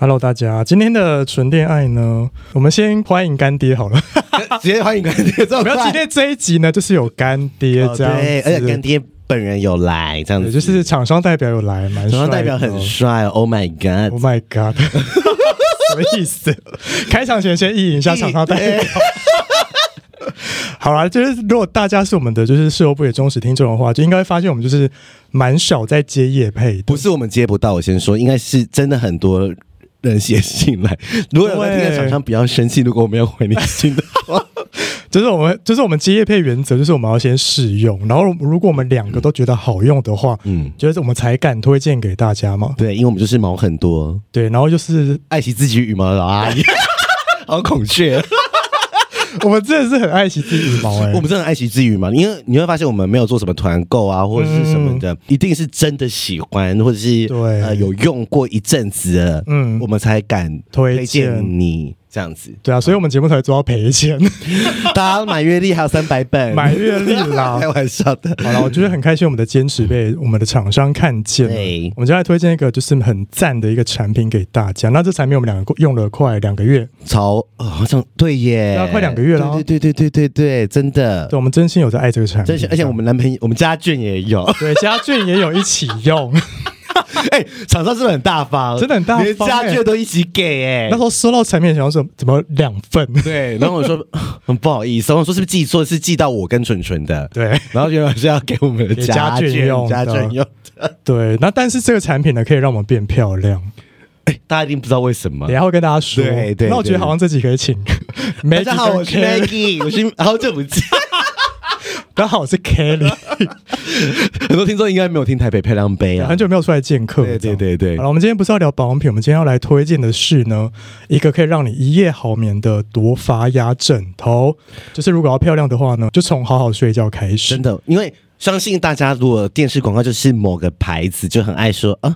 Hello，大家，今天的纯恋爱呢，我们先欢迎干爹好了，直接欢迎干爹。我们要今天这一集呢，就是有干爹这样子，哦、对，而且干爹本人有来，这样子，就是厂商代表有来，蛮厂商代表很帅，Oh my God，Oh my God，什么意思？开场前先意淫一下厂商代表。好啦，就是如果大家是我们的就是事后部的忠实听众的话，就应该发现我们就是蛮少在接夜配，不是我们接不到，我先说，应该是真的很多。人写信来，如果有在听的厂商不要生气，如果我没有回你信的话，就是我们就是我们接业配原则，就是我们要先试用，然后如果我们两个都觉得好用的话，嗯，就是我们才敢推荐给大家嘛。对，因为我们就是毛很多，对，然后就是爱惜自己羽毛的阿姨，好孔雀。我们真的是很爱惜自己羽毛 哎、欸，我们真的很爱惜自己羽毛，因为你会发现我们没有做什么团购啊，或者是什么的，嗯、一定是真的喜欢，或者是对。呃有用过一阵子的，嗯，我们才敢推荐你。这样子，对啊，所以我们节目才做到赔钱。大家买月历还有三百本，买月历啦，开玩笑的。好了，我觉得很开心，我们的坚持被我们的厂商看见。对，我们就来推荐一个就是很赞的一个产品给大家。那这产品我们两个用了快两个月，超好像对耶，要快两个月了。对对对对对对，真的。对，我们真心有在爱这个产品。而且我们男朋友，我们家俊也有，对，家俊也有一起用。哎，厂商是不是很大方？真的很大方，连家具都一起给哎、欸。那时候收到产品，想要说怎么两份？对，然后我说 很不好意思，我说是不是寄错？是寄到我跟纯纯的。对，然后原来是要给我们的家具用，家具用的。对，那但是这个产品呢，可以让我们变漂亮。哎，大家一定不知道为什么，等下会跟大家说。对对，对。那我觉得好像这集可以请。大家好，我是 Maggie，我是好久不见。刚好我是 Kelly，很多听众应该没有听台北漂亮杯啊，很久没有出来见客。对对对对，好了，我们今天不是要聊保养品，我们今天要来推荐的是呢，一个可以让你一夜好眠的多发压枕头。就是如果要漂亮的话呢，就从好好睡觉开始。真的，因为。相信大家，如果电视广告就是某个牌子，就很爱说啊，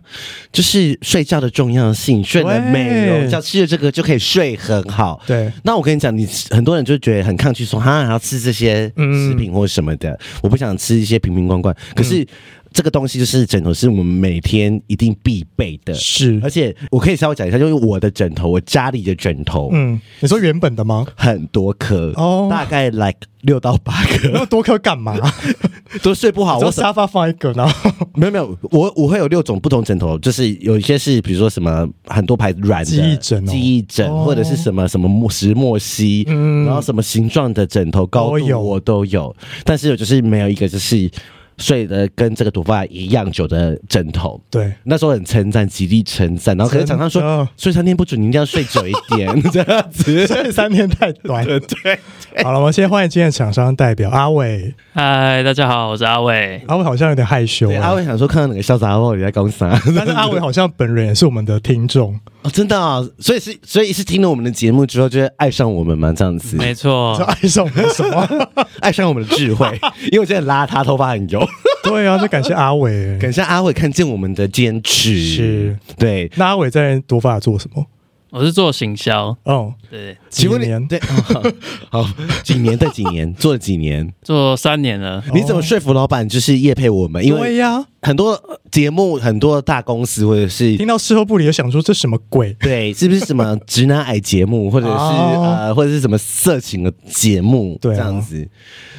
就是睡觉的重要性，睡得美容，只要吃了这个就可以睡很好。对，那我跟你讲，你很多人就觉得很抗拒说，说哈，还要吃这些食品或什么的，嗯、我不想吃一些瓶瓶罐罐。可是。嗯这个东西就是枕头，是我们每天一定必备的。是，而且我可以稍微讲一下，就是我的枕头，我家里的枕头，嗯，你说原本的吗？很多颗哦，大概 like 六到八颗。那么多颗干嘛？都睡不好。我沙发放一个，然后没有没有，我我会有六种不同枕头，就是有一些是比如说什么很多牌子软的记忆枕、记忆枕，或者是什么什么莫石墨烯，嗯，然后什么形状的枕头高度我都有，但是有就是没有一个就是。睡的跟这个头发一样久的枕头，对，那时候很称赞，极力称赞，然后可是厂商说睡三天不准，你一定要睡久一点，这样子睡三天太短了。对，好了，我们先欢迎今天的厂商代表阿伟。嗨，大家好，我是阿伟。阿伟好像有点害羞，阿伟想说看到哪个潇洒阿伟你在公司啊，但是阿伟好像本人也是我们的听众。哦，真的啊，所以是所以是听了我们的节目之后，就会爱上我们吗？这样子，没错，就爱上我们什么？爱上我们的智慧，因为我现在邋遢，头发很油。对啊，就感谢阿伟，感谢阿伟看见我们的坚持。是，对。那阿伟在多发做什么？我是做行销。哦，对，几年？对，好，几年？对，几年？做了几年？做三年了。你怎么说服老板就是业配我们？因为呀，很多节目，很多大公司或者是听到事后不理，就想说这什么鬼？对，是不是什么直男癌节目，或者是呃，或者是什么色情的节目？对，这样子。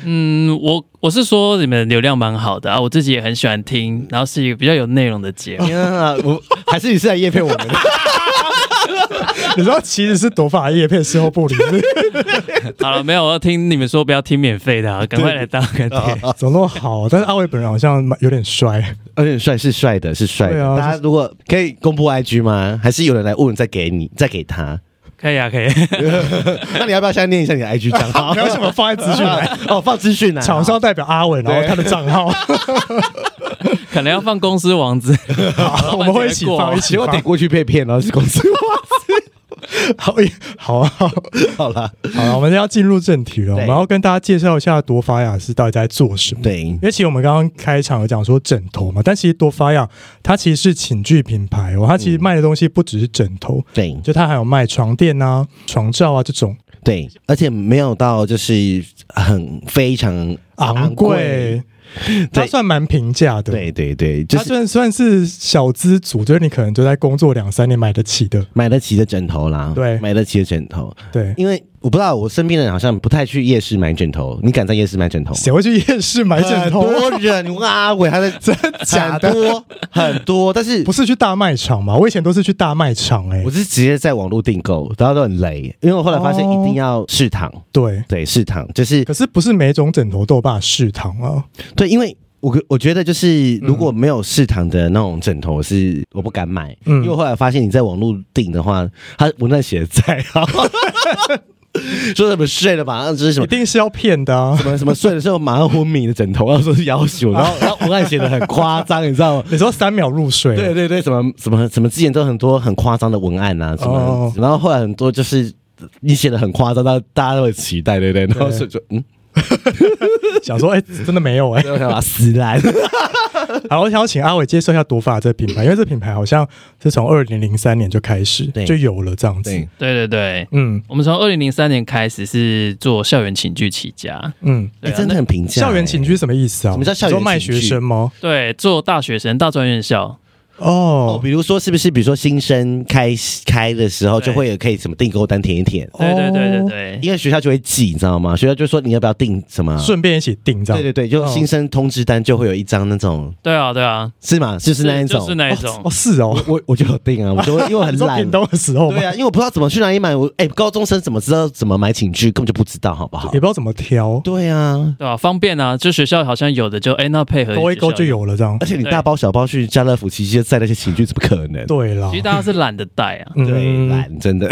嗯，我我是说你们流量蛮好的啊，我自己也很喜欢听，然后是一个比较有内容的节目。我还是你是来业配我们的。你知道其实是夺发叶片事后不理。好了，没有，我要听你们说不要听免费的，赶快来当干爹，怎么那么好？但是阿伟本人好像有点帅，有点帅，是帅的，是帅的。大家如果可以公布 IG 吗？还是有人来问再给你，再给他？可以啊，可以。那你要不要现在念一下你的 IG 账号？没有什么放在资讯栏哦，放资讯栏。厂商代表阿伟，然后他的账号。可能要放公司网址，好，我们会一起放，一起。我点过去被骗，然后是公司网址。好，好，好，好了，好了，我们要进入正题了。我们要跟大家介绍一下多发雅是到底在做什么。对，因为其实我们刚刚开场有讲说枕头嘛，但其实多发雅它其实是寝具品牌哦，它其实卖的东西不只是枕头，对，就它还有卖床垫啊、床罩啊这种。对，而且没有到就是很非常昂贵。它算蛮平价的，对对对，他算算是小资族，就是你可能就在工作两三年买得起的，买得起的枕头啦，对，买得起的枕头，对，因为我不知道我身边的人好像不太去夜市买枕头，你敢在夜市买枕头？谁会去夜市买枕头？很多人啊，我还在 真假的多很多，但是不是去大卖场吗？我以前都是去大卖场，哎，我是直接在网络订购，然后都很雷，因为我后来发现一定要试躺，对对，试躺就是，可是不是每种枕头都有办法试躺啊。对，因为我我觉得就是如果没有试躺的那种枕头，是我不敢买，嗯，因为我后来发现你在网络订的话，他文案写的再好，说什么睡了马上就是什么，一定是要骗的啊，什么什么睡的时候马上昏迷的枕头，然后说是要求，然后然后文案写的很夸张，你知道吗？你说三秒入睡，对对对，什么什么什么之前都很多很夸张的文案啊，什么，哦、然后后来很多就是你写的很夸张，到大家都会期待，对不对？然后就就嗯。想说，哎、欸，真的没有哎、欸，我想把它撕烂。好，我想要请阿伟介绍一下朵法这个品牌，因为这品牌好像是从二零零三年就开始就有了这样子。对对对，嗯，我们从二零零三年开始是做校园寝具起家，嗯，对啊、欸，真的很平价。校园寝具什么意思啊？什么叫校园卖学生吗？对，做大学生、大专院校。哦，比如说是不是？比如说新生开开的时候，就会有可以什么订购单填一填。对对对对对，因为学校就会记，你知道吗？学校就说你要不要订什么，顺便一起订这样。对对对，就新生通知单就会有一张那种。对啊对啊，是吗？就是那一种，是那一种。哦，是哦，我我就有订啊，我就因为很 懒。订东的时候，对啊，因为我不知道怎么去哪里买。我哎，高中生怎么知道怎么买寝具？根本就不知道，好不好？也不知道怎么挑。对啊，对啊，方便啊，就学校好像有的就哎，那配合勾一勾就有了这样。而且你大包小包去家乐福，其实带那些寝具怎么可能？对啦，其实大家是懒得带啊，对，懒真的。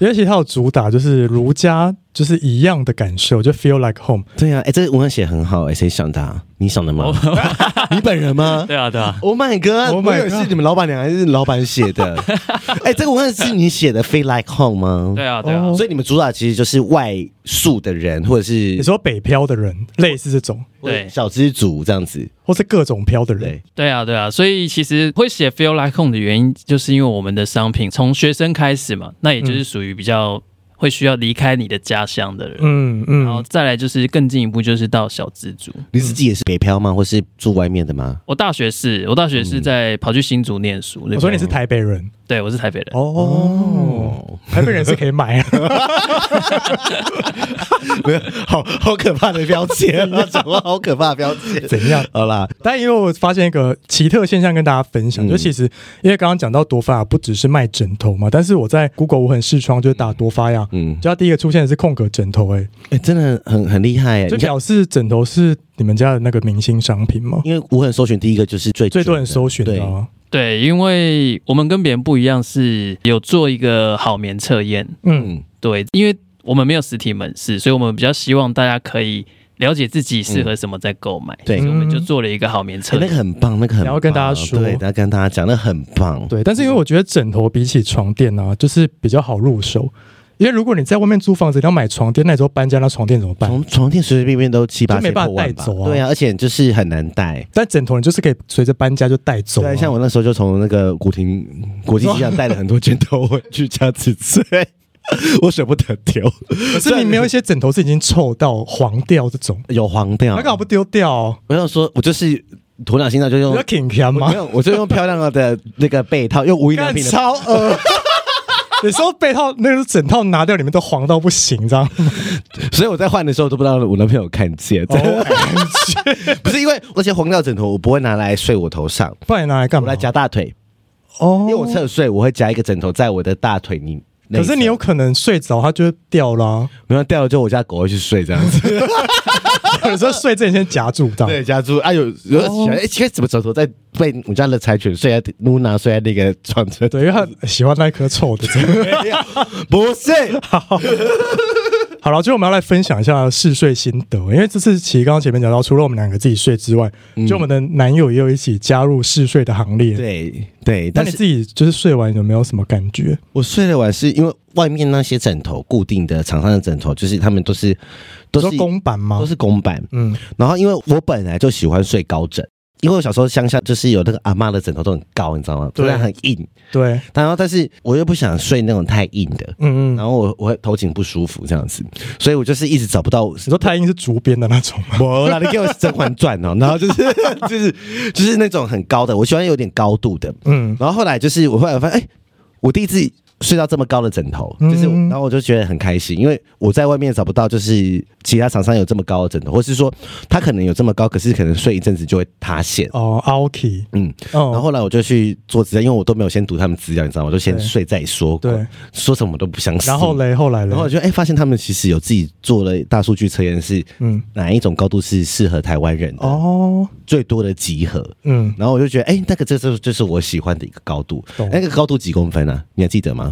因为其实它有主打就是儒家，就是一样的感受，就 feel like home。对呀，哎，这个文案写很好，哎，谁想的？你想的吗？你本人吗？对啊，对啊。Oh my god！我以为是你们老板娘还是老板写的？哎，这个文案是你写的，feel like home 吗？对啊，对啊。所以你们主打其实就是外宿的人，或者是你说北漂的人，类似这种，对，小资族这样子，或是各种漂的人。对啊，对啊。所以其实会写 feel like home 的原因，就是因为我们的商品从学生开始嘛，那也就是属于比较。会需要离开你的家乡的人，嗯嗯，然后再来就是更进一步，就是到小资族。你自己也是北漂吗？或是住外面的吗？我大学是，我大学是在跑去新竹念书。我说你是台北人，对，我是台北人。哦，台北人是可以买啊。没有，好好可怕的标签，讲话好可怕的标签。怎样？好啦，但因为我发现一个奇特现象跟大家分享，就其实因为刚刚讲到多发不只是卖枕头嘛，但是我在 Google 我很视窗就打多发呀。嗯，就它第一个出现的是空格枕头、欸，哎，哎，真的很很厉害、就表示枕头是你们家的那个明星商品吗？因为无痕搜寻第一个就是最最多人搜寻的、啊对，因为我们跟别人不一样，是有做一个好眠测验，嗯，对，因为我们没有实体门市，所以我们比较希望大家可以了解自己适合什么再购买，嗯、对，所以我们就做了一个好眠测验、欸，那个很棒，那个很棒，然后跟大家说，对，大家跟大家讲，那个、很棒，对，但是因为我觉得枕头比起床垫呢、啊，就是比较好入手。因为如果你在外面租房子，你要买床垫，那时候搬家，那床垫怎么办？床床垫随随便便都七八千，没办法带走啊。对啊，而且就是很难带。但枕头你就是可以随着搬家就带走、啊。对，像我那时候就从那个古亭国际机场带了很多枕头回去家子睡，我舍不得丢。可是你没有一些枕头是已经臭到黄掉这种？有黄掉，那干嘛不丢掉、哦？我想说，我就是鸵鸟心态，就用要挺偏吗？没有，我就用漂亮的那个被套，用无印良品的超恶 有时候被套那个枕套拿掉，里面都黄到不行，这样。所以我在换的时候都不知道我男朋友看见。Oh, 不是因为而且黄掉枕头，我不会拿来睡我头上，不然拿来干嘛？我来夹大腿。哦，oh. 因为我侧睡，我会夹一个枕头在我的大腿里。可是你有可能睡着，它就会掉了、啊。没有掉了，就我家狗会去睡这样子。有时候睡之前先夹住，对，夹住啊。有有时候想，哎、欸，今天怎么枕头在被我家的柴犬睡在露娜睡在那个床上？对，因为它喜欢那一颗臭的。不是。好好了，最后我们要来分享一下试睡心得，因为这次其实刚刚前面讲到，除了我们两个自己睡之外，嗯、就我们的男友也有一起加入试睡的行列。对对，但你自己就是睡完有没有什么感觉？我睡得完是因为外面那些枕头固定的厂商的枕头，就是他们都是都是公版吗？都是公版。嗯，然后因为我本来就喜欢睡高枕。因为我小时候乡下就是有那个阿妈的枕头都很高，你知道吗？对，很硬。对，然后但是我又不想睡那种太硬的，嗯嗯，然后我我会头颈不舒服这样子，所以我就是一直找不到。你说太硬是竹编的那种吗？我让你给我《甄嬛传》哦，然后就是 就是就是那种很高的，我喜欢有点高度的，嗯。然后后来就是我后来发现，哎，我第一次。睡到这么高的枕头，就是，然后我就觉得很开心，因为我在外面找不到，就是其他厂商有这么高的枕头，或是说他可能有这么高，可是可能睡一阵子就会塌陷。哦，OK，嗯，然后后来我就去做资料，因为我都没有先读他们资料，你知道吗？我就先睡再说，对，说什么都不相信。然后嘞，后来，然后我就哎发现他们其实有自己做了大数据测验，是嗯。哪一种高度是适合台湾人的哦，最多的集合，嗯，然后我就觉得哎那个这这就是我喜欢的一个高度，那个高度几公分啊？你还记得吗？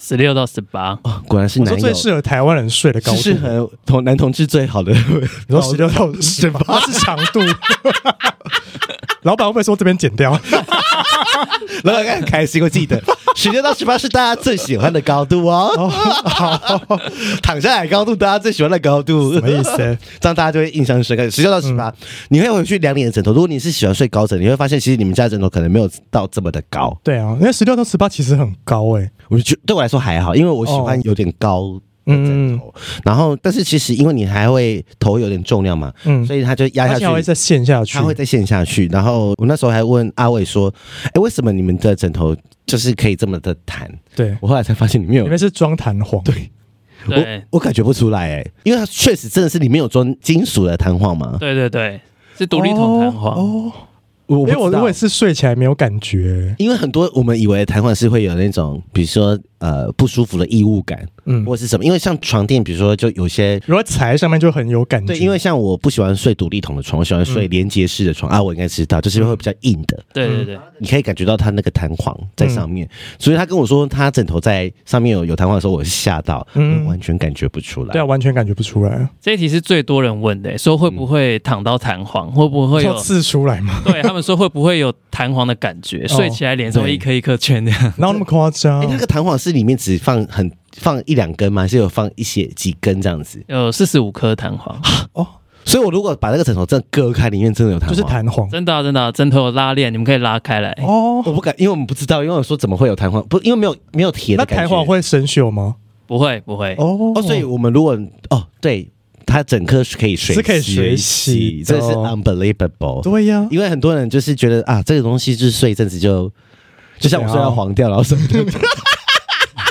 十六到十八，哦，果然是男友最适合台湾人睡的高度，适合同男同志最好的。你说十六到十八 是长度，老板会不会说这边剪掉？老板很开心，我记得十六到十八是大家最喜欢的高度哦。哦好，躺下来高度，大家最喜欢的高度，什么意思？这样大家就会印象深刻。十六到十八，你会回去量你的枕头。如果你是喜欢睡高枕，你会发现其实你们家枕头可能没有到这么的高。对啊，因为十六到十八其实很高哎、欸。我就觉对我来说还好，因为我喜欢有点高的枕头。哦、然后，但是其实因为你还会头有点重量嘛，嗯，所以它就压下去，它会再陷下去，它会再陷下去。然后我那时候还问阿伟说：“哎，为什么你们的枕头就是可以这么的弹？”对，我后来才发现里面有，里面是装弹簧。对，我我感觉不出来哎、欸，因为它确实真的是里面有装金属的弹簧嘛。对对对，是独立筒弹簧。哦。我因为我如果是睡起来没有感觉，因为很多我们以为瘫痪是会有那种，比如说呃不舒服的异物感，嗯，或者是什么，因为像床垫，比如说就有些如果踩在上面就很有感觉。对，因为像我不喜欢睡独立筒的床，我喜欢睡连接式的床、嗯、啊，我应该知道，就是会比较硬的。对对对，你可以感觉到它那个弹簧在上面，嗯、所以他跟我说他枕头在上面有有弹簧的时候，我是吓到，嗯，完全感觉不出来。对啊，完全感觉不出来。这一题是最多人问的，说会不会躺到弹簧，会不会有刺出来吗？对他们说会不会有。弹簧的感觉，睡起来脸上会一颗一颗圈这样，哪有那么夸张？哎、欸，那个弹簧是里面只放很放一两根吗？还是有放一些几根这样子？有四十五颗弹簧哦。所以我如果把那个枕头真的割开，里面真的有弹簧，就是弹簧，真的、啊、真的、啊、枕头有拉链，你们可以拉开来哦。我不敢，因为我们不知道，因为我说怎么会有弹簧？不，因为没有没有铁的。那弹簧会生锈吗？不会不会哦哦。所以我们如果哦对。它整颗是可以水洗，是可以水洗，这是 unbelievable。对呀，因为很多人就是觉得啊，这个东西就是睡一阵子就，就像我睡到黄掉，然后什么的。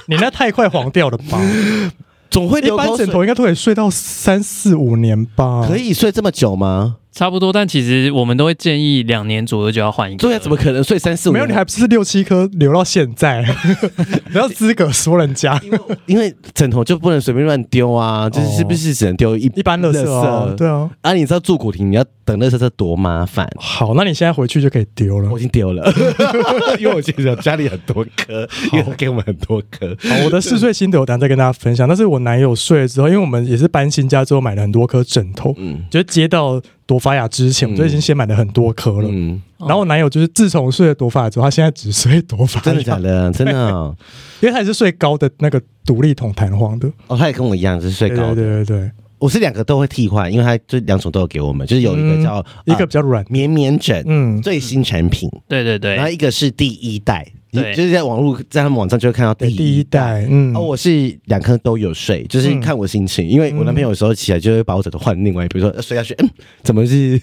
你那太快黄掉了吧？总会流口水。一般枕头应该都可以睡到三四五年吧？可以睡这么久吗？差不多，但其实我们都会建议两年左右就要换一个。对啊，怎么可能睡三四五年？没有，你还不是六七颗留到现在，不要资格说人家。因为枕头就不能随便乱丢啊，就是是不是只能丢一一般垃圾啊？对啊。啊，你知道住古亭你要等垃圾车多麻烦？好，那你现在回去就可以丢了。我已经丢了，因为我记得家里很多颗，因为他给我们很多颗。好，我的试睡心得我等下再跟大家分享。但是我男友睡了之后，因为我们也是搬新家之后买了很多颗枕头，嗯，就接到。朵法雅之前，我就已经先买了很多颗了。嗯，然后我男友就是自从睡了朵法雅之后，他现在只睡朵法雅。真的假的？真的、哦？因为他也是睡高的那个独立筒弹簧的。哦，他也跟我一样，是睡高的。对对对对，我是两个都会替换，因为他这两种都有给我们，就是有一个叫、嗯、一个比较软绵绵枕，嗯，最新产品。对对对，然后一个是第一代。对，就是在网络，在他们网上就会看到第一代，第一代嗯，哦，我是两颗都有睡，就是看我心情，嗯、因为我男朋友有时候起来就会把我枕头换另外，比如说睡下去，嗯，怎么是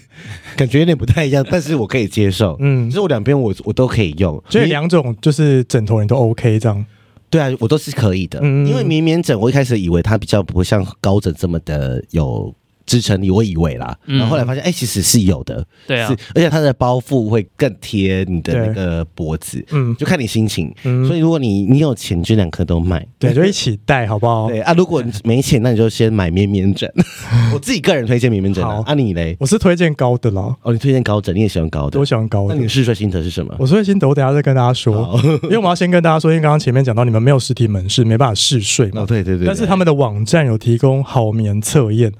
感觉有点不太一样，但是我可以接受，嗯，就是我两边我我都可以用，所以两种就是枕头你都 OK 这样，对啊，我都是可以的，嗯，因为绵绵枕我一开始以为它比较不会像高枕这么的有。支撑力，我以为啦，然后后来发现，哎，其实是有的，对啊，而且它的包覆会更贴你的那个脖子，嗯，就看你心情，所以如果你你有钱，就两颗都买，对，就一起戴，好不好？对啊，如果你没钱，那你就先买绵绵枕，我自己个人推荐绵绵枕，好，啊你嘞？我是推荐高的啦，哦，你推荐高枕，你也喜欢高的，我喜欢高的。那你试睡心得是什么？我试睡心得，我等下再跟大家说，因为我们要先跟大家说，因为刚刚前面讲到你们没有实体门市，没办法试睡嘛，对对对，但是他们的网站有提供好眠测验。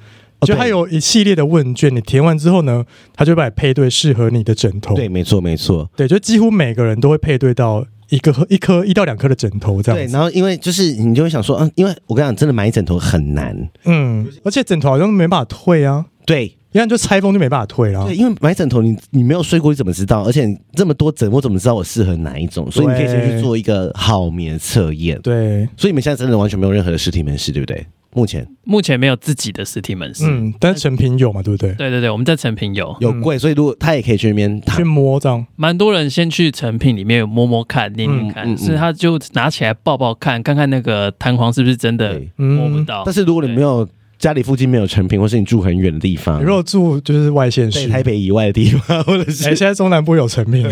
就它有一系列的问卷，你填完之后呢，它就会配对适合你的枕头。对，没错，没错。对，就几乎每个人都会配对到一个一颗一到两颗的枕头这样。对，然后因为就是你就会想说，嗯，因为我跟你讲，真的买枕头很难，嗯，而且枕头好像没办法退啊。对。因为就拆封就没办法退了。对，因为买枕头你你没有睡过，你怎么知道？而且这么多枕，我怎么知道我适合哪一种？所以你可以先去做一个好眠测验。对，所以你们现在真的完全没有任何的实体门市，对不对？目前？目前没有自己的实体门市，嗯，但是诚品有嘛，对不对？对对对，我们在成品有。有柜，所以如果他也可以去那边去摸这样，蛮多人先去成品里面有摸摸看、捏捏看，所以他就拿起来抱抱看，看看那个弹簧是不是真的摸不到。但是如果你没有。家里附近没有成品，或是你住很远的地方。如果住就是外县市，台北以外的地方，或者是哎，现在中南部有成品，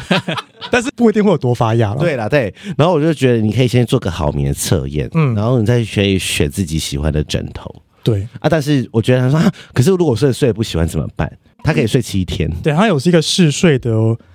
但是不一定会有多发芽了。对啦，对。然后我就觉得你可以先做个好眠的测验，嗯，然后你再可以选自己喜欢的枕头。对啊，但是我觉得他说，啊、可是如果睡睡不喜欢怎么办？他可以睡七天。对，他有是一个试睡的。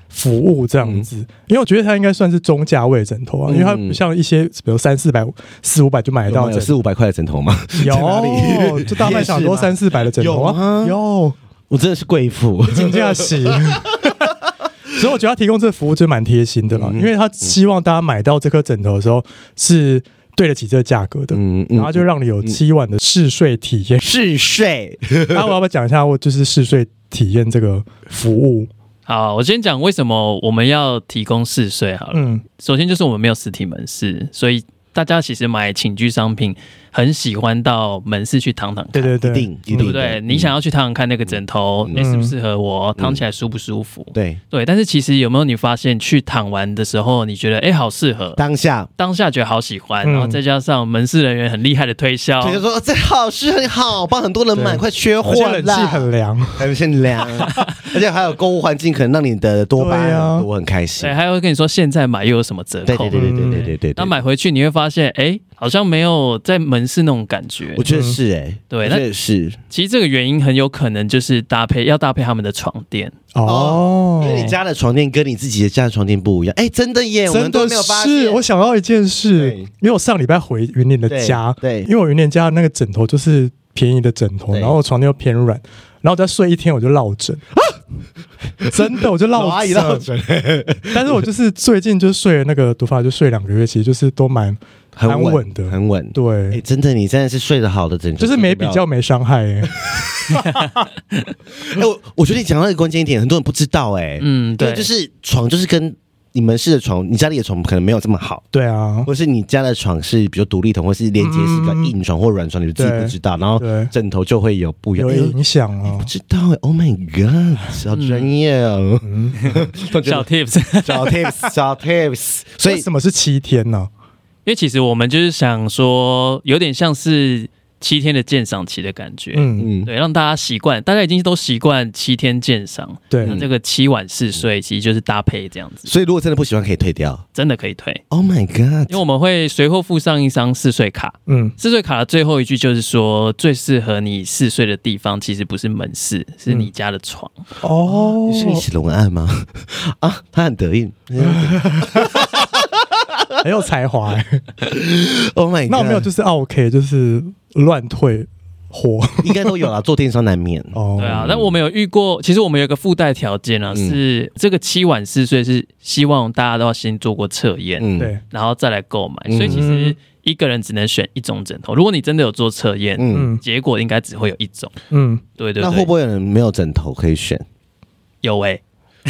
服务这样子，因为我觉得它应该算是中价位枕头啊，因为它不像一些比如三四百、四五百就买得到，有四五百块的枕头吗？有，就大卖场都三四百的枕头啊，有，我真的是贵妇，金价喜。所以我觉得他提供这个服务真蛮贴心的啦，因为他希望大家买到这颗枕头的时候是对得起这个价格的，嗯，然后就让你有七晚的试睡体验。试睡，那我要不要讲一下我就是试睡体验这个服务？好，我先讲为什么我们要提供试睡好了。嗯，首先就是我们没有实体门市，所以大家其实买寝具商品。很喜欢到门市去躺躺看，对对对，一定，对不对？你想要去躺躺看那个枕头，你适不适合我，躺起来舒不舒服？对。对，但是其实有没有你发现，去躺完的时候，你觉得哎，好适合，当下。当下觉得好喜欢，然后再加上门市人员很厉害的推销，就说这好适合，好帮很多人买，快缺货了，冷气很凉，冷气凉，而且还有购物环境可能让你的多巴胺多，很开心。对，还会跟你说现在买又有什么折扣？对对对对对对对。那买回去你会发现，哎，好像没有在门。市那种感觉，我觉得是哎、欸，对，那也是。其实这个原因很有可能就是搭配要搭配他们的床垫。哦，因为你家的床垫跟你自己的家的床垫不一样。哎、欸，真的耶，真的我们都没有发现。是我想到一件事，因为我上礼拜回云林的家，对，对。因为我云林家的那个枕头就是便宜的枕头，然后床垫又偏软，然后再睡一天我就落枕。啊！真的，我就落枕，但是我就是最近就睡了那个毒发，就睡两个月，其实就是都蛮很稳的，很稳。对、欸，真的，你真的是睡得好的枕头，就是没比较没伤害、欸。哎、欸，我我觉得你讲到一个关键一点，很多人不知道、欸。哎，嗯，对，就是床就是跟。你们是的床，你家里的床可能没有这么好，对啊，或是你家的床是比较独立筒，或是连接式比较硬床或软床，你自己不知道，然后枕头就会有不一样，有影响哦。不知道，Oh my God，好专业哦，小 tips，小 tips，小 tips。所以什么是七天呢？因为其实我们就是想说，有点像是。七天的鉴赏期的感觉，嗯嗯，对，让大家习惯，大家已经都习惯七天鉴赏，对，那这个七晚试睡其实就是搭配这样子。所以如果真的不喜欢，可以退掉，真的可以退。Oh my god！因为我们会随后附上一张试睡卡，嗯，试睡卡的最后一句就是说，最适合你试睡的地方其实不是门市，是你家的床。哦，你是你写的文案吗？啊，他很得意。很有才华哎！Oh my God，那我没有就是 OK，就是乱退货，应该都有啦。做电商难免 哦。对啊，但我们有遇过，其实我们有个附带条件啊，是这个七晚四岁是希望大家都要先做过测验，对，然后再来购买。所以其实一个人只能选一种枕头。如果你真的有做测验，嗯，结果应该只会有一种。嗯，对对。那会不会有人没有枕头可以选？有哎，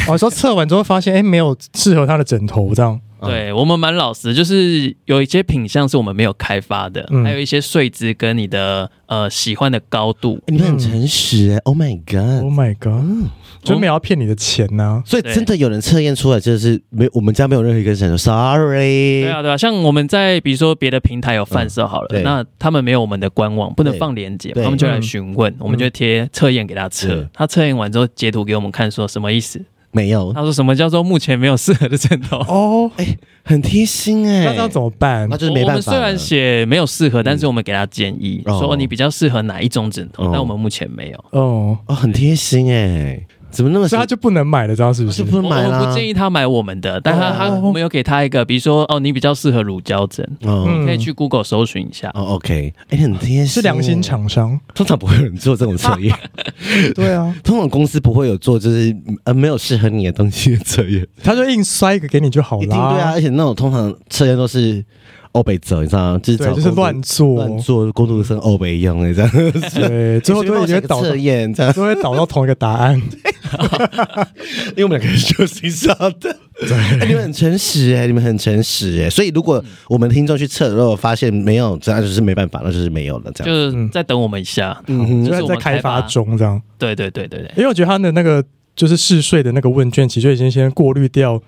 我说测完之后发现，哎，没有适合他的枕头这样。对我们蛮老实，就是有一些品相是我们没有开发的，嗯、还有一些睡姿跟你的呃喜欢的高度，欸、你们很诚实，Oh my God，Oh my God，就没有要骗你的钱呐、啊，所以真的有人测验出来就是没，我们家没有任何一个人说 Sorry，对啊对啊，像我们在比如说别的平台有贩售好了，嗯、那他们没有我们的官网，不能放链接，他们就来询问，嗯、我们就贴测验给他测，嗯、他测验完之后截图给我们看，说什么意思？没有，他说什么叫做目前没有适合的枕头哦，哎，很贴心哎，那要怎么办？那就是没办法。我们虽然写没有适合，但是我们给他建议，说你比较适合哪一种枕头，但我们目前没有。哦哦，很贴心哎。怎么那么？所以他就不能买了，知道是不是？不能买了。我不建议他买我们的，但他他我们有给他一个，比如说哦，你比较适合乳胶枕，你可以去 Google 搜寻一下。哦，OK，哎，很贴心，是良心厂商，通常不会有人做这种测验。对啊，通常公司不会有做，就是呃没有适合你的东西的测验，他就硬塞一个给你就好了。对啊，而且那种通常测验都是欧北走，你知道吗？就是就是乱做。乱做，工读生欧北用哎，这样。对，最后都会觉得导测验这样，都会导到同一个答案，因为我们两个人就欣赏的。对、欸，你们很诚实哎、欸，你们很诚实哎、欸，所以如果我们听众去测，如果发现没有，这样就是没办法，那就是没有了，这样。就是再等我们一下，嗯，就是在开发。中这样。对对对对对，因为我觉得他的那个就是试睡的那个问卷，其实就已经先过滤掉，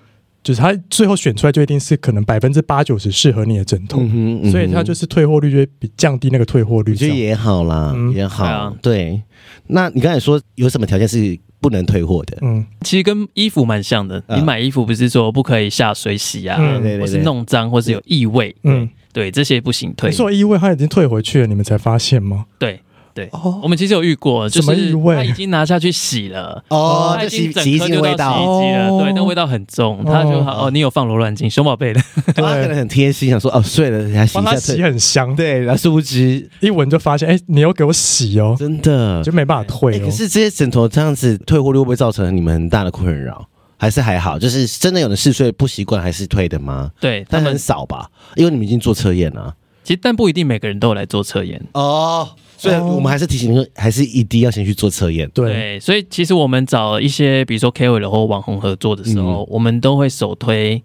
就是他最后选出来就一定是可能百分之八九十适合你的枕头，嗯嗯、所以他就是退货率就会比降低那个退货率，就也好啦，嗯、也好。啊、对，那你刚才说有什么条件是？不能退货的，嗯，其实跟衣服蛮像的。你买衣服不是说不可以下水洗啊，或是弄脏，或是有异味，嗯，对，这些不行退。说异味，他已经退回去了，你们才发现吗？对。对，我们其实有遇过，就是他已经拿下去洗了，哦，就洗洗衣机味道，对，那味道很重，他就好哦，你有放柔软剂，熊宝贝的，他可能很贴心，想说哦，睡了还洗一下，洗很香，对，然后殊不知一闻就发现，哎，你要给我洗哦，真的就没办法退。可是这些枕头这样子退货率会不会造成你们很大的困扰？还是还好？就是真的有人试睡不习惯还是退的吗？对，但很少吧，因为你们已经做测验了。其实但不一定每个人都有来做测验哦。所以我们还是提醒还是一定要先去做测验。对，所以其实我们找一些，比如说 KOL 或网红合作的时候，我们都会首推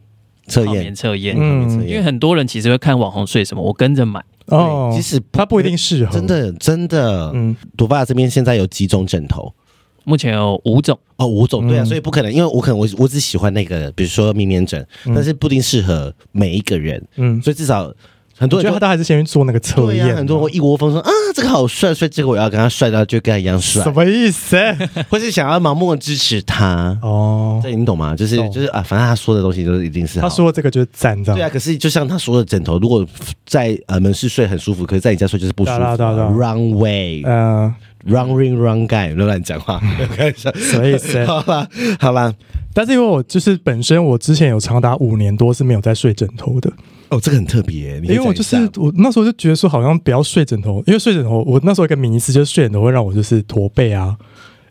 测验测验。嗯，因为很多人其实会看网红睡什么，我跟着买。哦，其实它不一定适合。真的，真的。嗯，朵法雅这边现在有几种枕头？目前有五种。哦，五种。对啊，所以不可能，因为我可能我我只喜欢那个，比如说明年枕，但是不一定适合每一个人。嗯，所以至少。很多人觉得他还是先去做那个测验，很多人会一窝蜂说啊，这个好帅，所以这个我要跟他帅到就跟他一样帅，什么意思？或是想要盲目的支持他哦？这你懂吗？就是就是啊，反正他说的东西都一定是他说的这个就是赞，这样。对啊，可是就像他说的枕头，如果在呃门市睡很舒服，可是在你家睡就是不舒服。Wrong way，嗯，wrong ring wrong guy，乱讲话，开玩笑，什么意思？好吧，好吧。但是因为我就是本身我之前有长达五年多是没有在睡枕头的。哦，这个很特别，因为我就是我那时候就觉得说，好像不要睡枕头，因为睡枕头，我那时候一个迷思就是睡枕头会让我就是驼背啊，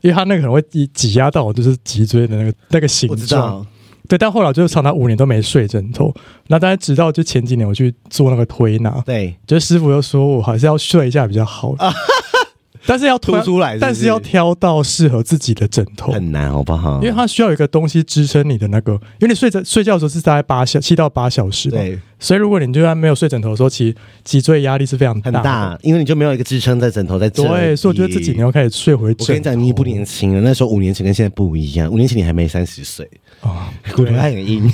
因为它那个可能会挤挤压到我就是脊椎的那个那个形状。对，但后来就是长达五年都没睡枕头，那大家直到就前几年我去做那个推拿，对，就师傅又说我还是要睡一下比较好。啊 但是要凸出来是是，但是要挑到适合自己的枕头很难，好不好？因为它需要有一个东西支撑你的那个，因为你睡着睡觉的时候是大概八小七到八小时，对。所以如果你就算没有睡枕头的时候，其实脊椎压力是非常大很大，因为你就没有一个支撑在枕头在。对，所以我觉得自己你要开始睡回。我跟你讲，你不年轻了，那时候五年前跟现在不一样，五年前你还没三十岁啊，骨头还很硬。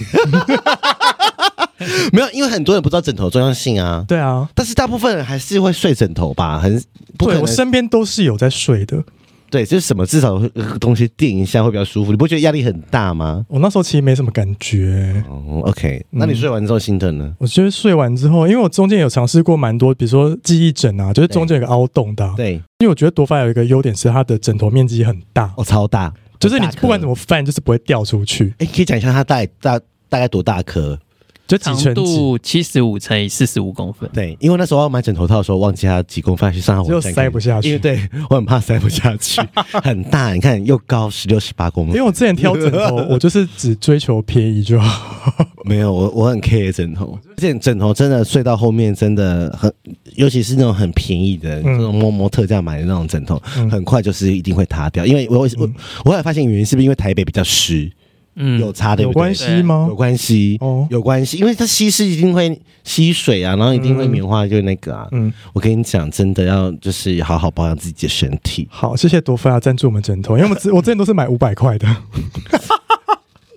没有，因为很多人不知道枕头重要性啊。对啊，但是大部分人还是会睡枕头吧，很不可能。我身边都是有在睡的。对，就是什么至少东西垫一下会比较舒服。你不觉得压力很大吗？我那时候其实没什么感觉。哦，OK，那你睡完之后心疼呢？我觉得睡完之后，因为我中间有尝试过蛮多，比如说记忆枕啊，就是中间有个凹洞的。对，因为我觉得多发有一个优点是它的枕头面积很大，哦，超大，就是你不管怎么翻，就是不会掉出去。哎，可以讲一下它大大大概多大颗？就长度七十五乘以四十五公分。对，因为那时候要买枕头套的时候，忘记它几公分，去上海我塞不下去。因为对我很怕塞不下去，很大。你看又高十六十八公分。因为我之前挑枕头，我就是只追求便宜就好。没有，我我很 care 枕头。而且枕头真的睡到后面真的很，尤其是那种很便宜的，那种摸摸特价买的那种枕头，很快就是一定会塌掉。因为我我我我后来发现原因是不是因为台北比较湿？嗯，有差对不对？有关系吗？有关系哦，有关系，因为它吸湿一定会吸水啊，然后一定会棉花，就那个啊。嗯，我跟你讲，真的要就是好好保养自己的身体。好，谢谢多菲亚赞助我们枕头，因为我们 我之前都是买五百块的。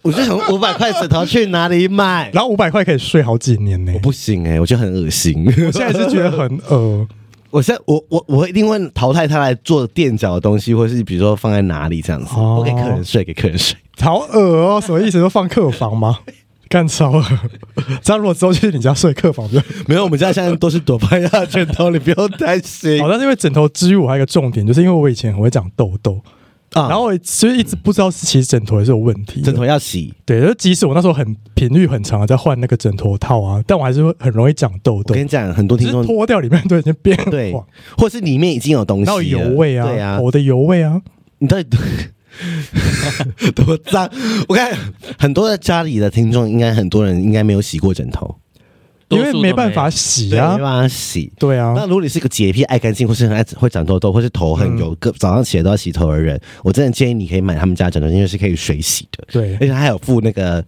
我就想五百块枕头去哪里买？然后五百块可以睡好几年呢？我不行哎、欸，我觉得很恶心。我现在是觉得很恶。我现在我我我一定会淘汰他来做垫脚的东西，或是比如说放在哪里这样子，我给客人睡，给客人睡。好恶哦，什么意思？都放客房吗？干超恶！这样如果之后去你家睡客房，就 没有。我们家现在都是朵法雅枕头，你不用担心。好，但是因为枕头之于我还有一个重点，就是因为我以前很会长痘痘。啊，然后我其实一直不知道是其实枕头也是有问题，枕头要洗。对，就即使我那时候很频率很长的在换那个枕头套啊，但我还是会很容易长痘痘。我跟你讲，很多听众脱掉里面都已经变对，或是里面已经有东西，有油味啊，对啊，我的油味啊，你到底 多脏？我看很多的家里的听众，应该很多人应该没有洗过枕头。因为没办法洗啊，没办法洗。对啊，那如果你是一个洁癖、爱干净，或是很爱会长痘痘，或是头很油，个、嗯、早上起来都要洗头的人，我真的建议你可以买他们家枕头，因为是可以水洗的。对，而且它还有附那个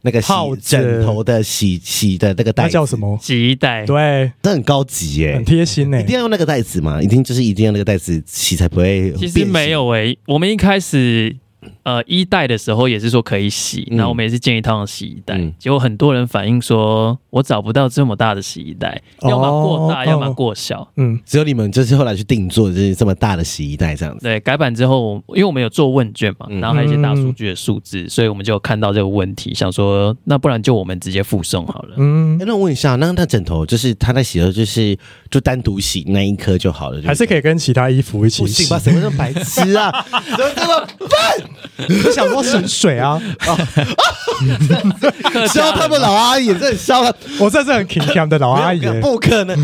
那个洗枕头的洗洗的那个袋子，叫什么？洗衣袋。对，这很高级耶、欸，很贴心呢、欸。一定要用那个袋子吗？一定就是一定要那个袋子洗才不会。其实没有诶、欸，我们一开始。呃，一代的时候也是说可以洗，然后我们也是建议套上洗衣袋，嗯、结果很多人反映说，我找不到这么大的洗衣袋，哦、要么过大，要么过小。嗯，只有你们就是后来去定做就是这么大的洗衣袋这样子。对，改版之后，因为我们有做问卷嘛，然后还有一些大数据的数字，嗯、所以我们就看到这个问题，想说那不然就我们直接附送好了。嗯，欸、那我问一下，那那枕头就是他在洗的时候，就是就单独洗那一颗就好了，还是可以跟其他衣服一起洗？不行吧？什么这么白痴啊？怎么这么笨？你想说省水啊？笑他们老阿姨，这笑他，我这是很勤俭的老阿姨，不可能，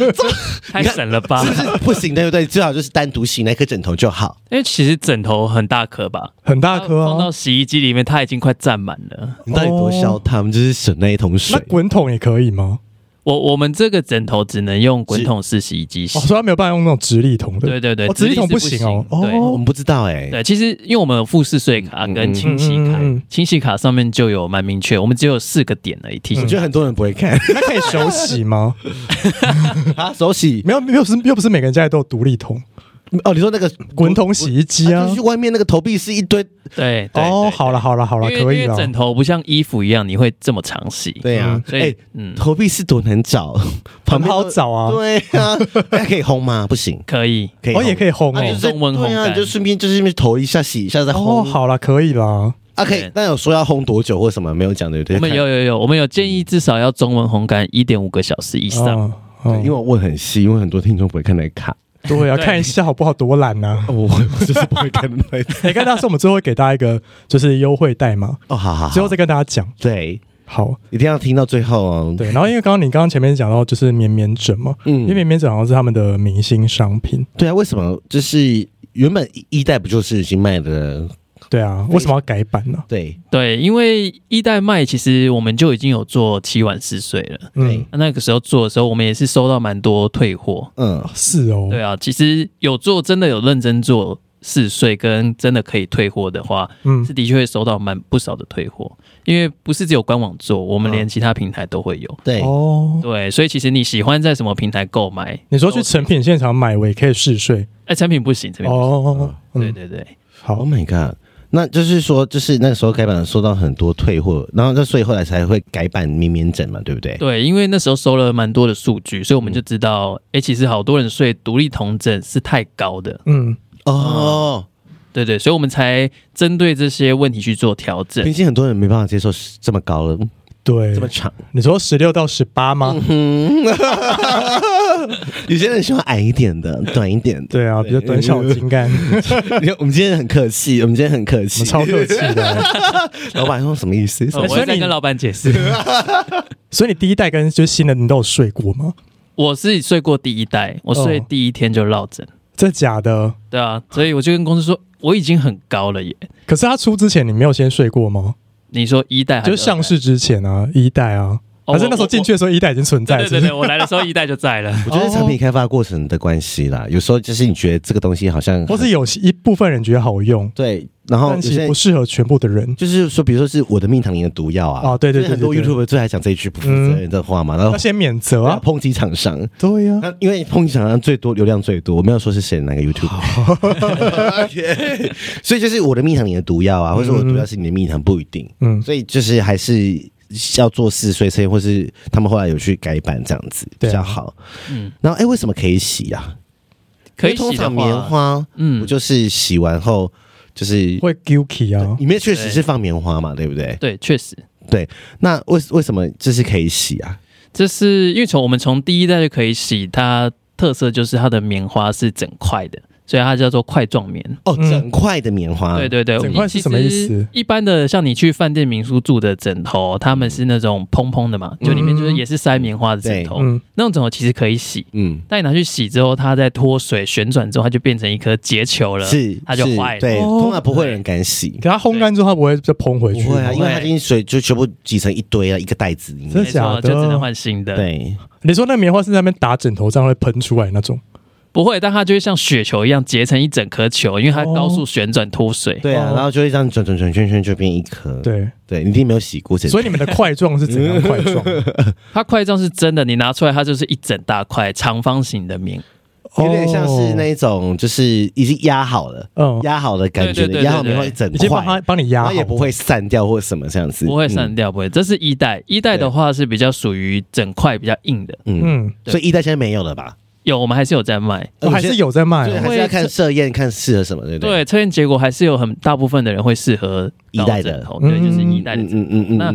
太省了吧？是不是不行？对不对？最好就是单独洗那颗枕头就好。因为其实枕头很大颗吧，很大颗，放到洗衣机里面，它已经快占满了。你到底多笑他们？就是省那一桶水，那滚筒也可以吗？我我们这个枕头只能用滚筒式洗衣机洗，哦，所以它没有办法用那种直立筒的。对对对，直立筒不行哦。对，我们不知道哎。对，其实因为我们有富士税卡跟清洗卡，清洗卡上面就有蛮明确，我们只有四个点而已。提醒，我觉得很多人不会看。那可以手洗吗？啊，手洗没有，又不是又不是每个人家里都有独立桶。哦，你说那个滚筒洗衣机啊？就是外面那个投币是一堆。对，哦，好了好了好了，可以了。枕头不像衣服一样，你会这么常洗。对呀，所以嗯，投币是多难找，很好找啊。对啊，那可以烘吗？不行，可以，可以，哦，也可以烘哦。中温烘干，就顺便就是投一下，洗一下再烘。哦，好了，可以了。啊，可以。那有说要烘多久或什么没有讲对不对？我们有有有，我们有建议至少要中文烘干一点五个小时以上。对，因为我问很细，因为很多听众不会看那卡。对啊，看一下好不好？多懒呐！我我就是不会看那。你 看，到时候我们最后会给大家一个就是优惠代码哦，好好，最后再跟大家讲。对，好，一定要听到最后哦。对，然后因为刚刚你刚刚前面讲到就是绵绵枕嘛，嗯，因为绵绵枕好像是他们的明星商品。对啊，为什么？就是原本一代不就是已经卖的？对啊，为什么要改版呢？对对，因为一代卖，其实我们就已经有做七晚四岁了。嗯，那个时候做的时候，我们也是收到蛮多退货。嗯，是哦。对啊，其实有做，真的有认真做四岁，跟真的可以退货的话，嗯，是的确会收到蛮不少的退货。因为不是只有官网做，我们连其他平台都会有。对哦，对，所以其实你喜欢在什么平台购买？你说去成品现场买，我也可以试睡。哎，成品不行，成品不行。哦，对对对，好，Oh my god。那就是说，就是那个时候改版收到很多退货，然后那所以后来才会改版绵绵枕嘛，对不对？对，因为那时候收了蛮多的数据，所以我们就知道，哎、嗯欸，其实好多人睡独立同枕是太高的。嗯，哦，对对，所以我们才针对这些问题去做调整。毕竟很多人没办法接受这么高了。对，这么长，你说十六到十八吗？有些人喜欢矮一点的，短一点的。对啊，比较短小精干。你看，我们今天很客气，我们今天很客气，超客气的。老板说什么意思？我在跟老板解释。所以你第一代跟就新的你都有睡过吗？我是睡过第一代，我睡第一天就落枕。这假的？对啊，所以我就跟公司说，我已经很高了耶。可是他出之前，你没有先睡过吗？你说一代就是上市之前啊，一代啊，反正那时候进去的时候一代已经存在？对对对，我来的时候一代就在了。我觉得产品开发过程的关系啦，有时候就是你觉得这个东西好像，或是有一部分人觉得好用，对，然后其实不适合全部的人。就是说，比如说是我的蜜糖里的毒药啊，哦，对对对，很多 YouTuber 最爱讲这一句不负责任的话嘛，然后要先免责啊，抨击厂商，对呀，因为抨击厂商最多流量最多，我没有说是谁哪个 YouTuber，所以就是我的蜜糖里的毒药啊，或者我的毒药是你的蜜糖不一定，嗯，所以就是还是。要做四岁车，或是他们后来有去改版这样子比较好。嗯，然后哎，为什么可以洗呀？可以洗的棉花，嗯，不就是洗完后就是会 guilty 啊？里面确实是放棉花嘛，对不对？对，确实。对，那为为什么这是可以洗啊？这是因为从我们从第一代就可以洗，它特色就是它的棉花是整块的。所以它叫做块状棉哦，整块的棉花。对对对，整块是什么意思？一般的像你去饭店民宿住的枕头，他们是那种蓬蓬的嘛，就里面就是也是塞棉花的枕头。嗯，那种枕头其实可以洗，嗯，但你拿去洗之后，它在脱水旋转之后，它就变成一颗结球了，是它就坏了。对，通常不会有人敢洗，给它烘干之后，它不会再蓬回去。不会啊，因为它已经水就全部挤成一堆了，一个袋子里面。真的假的？就只能换新的。对，你说那棉花是在那边打枕头，这样会喷出来那种？不会，但它就会像雪球一样结成一整颗球，因为它高速旋转脱水。对啊，然后就会这样转转转圈圈，就变一颗。对对，你一定没有洗过。所以你们的块状是怎样块状？它块状是真的，你拿出来它就是一整大块长方形的棉，有点像是那种就是已经压好了，嗯，压好的感觉，压好棉花一整块，已经帮你压好，它也不会散掉或什么这样子。不会散掉，不会。这是一代，一代的话是比较属于整块比较硬的，嗯，所以一代现在没有了吧？有，我们还是有在卖，我还是有在卖，还是要看测验，看适合什么，对不对？对，测验结果还是有很大部分的人会适合一代的，对，就是一代的。嗯嗯嗯。那